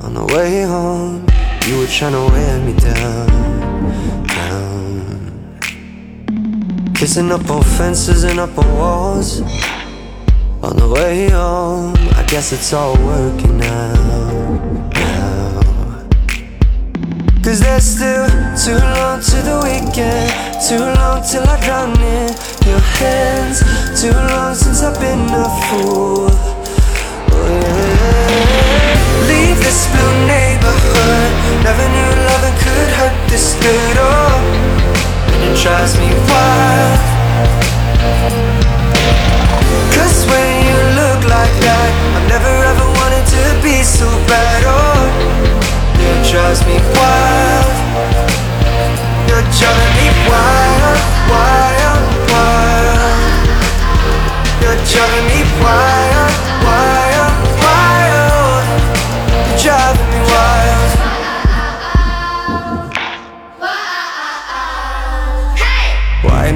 On the way home, you were trying to wear me down, down. Kissing up on fences and up on walls. On the way home, I guess it's all working out. now. Cause there's still too long to the weekend, too long till I drown in your hands, too long since I've been a fool. Drives me wild. Cause when you look like that, I never ever wanted to be so bad. Oh, it drives me wild. You're driving me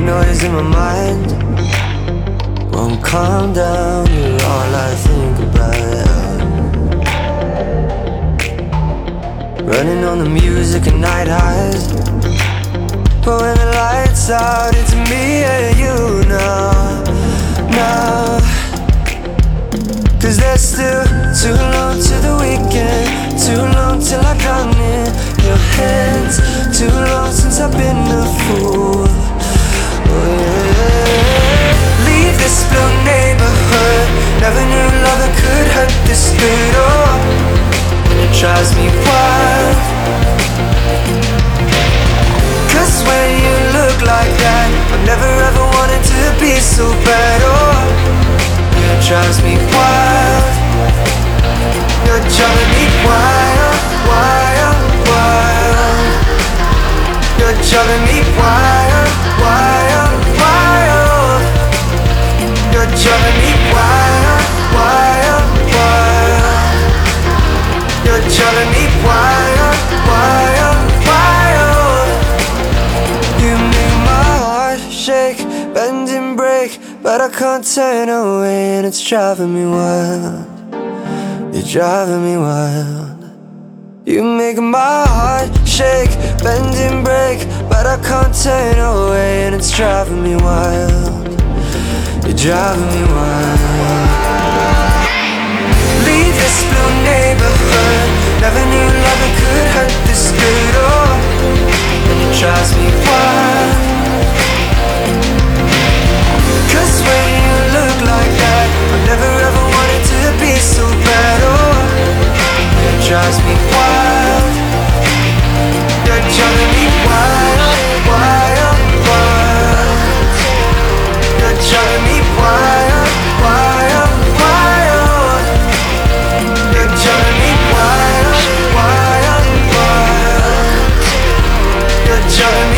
noise in my mind won't calm down. You're all I think about. Running on the music and night highs. But when the lights out, it's me and you now, now. Cause there's still too long to the weekend, too long till I drown in your hands, too long since I've been a fool. Wild. Cause when you look like that, I never ever wanted to be so bad. Oh, it drives me wild. You're driving me wild, wild, wild. You're driving me wild, shake, bend and break, but I can't turn away, and it's driving me wild. You're driving me wild. You make my heart shake, bend and break, but I can't turn away, and it's driving me wild. You're driving me wild. love me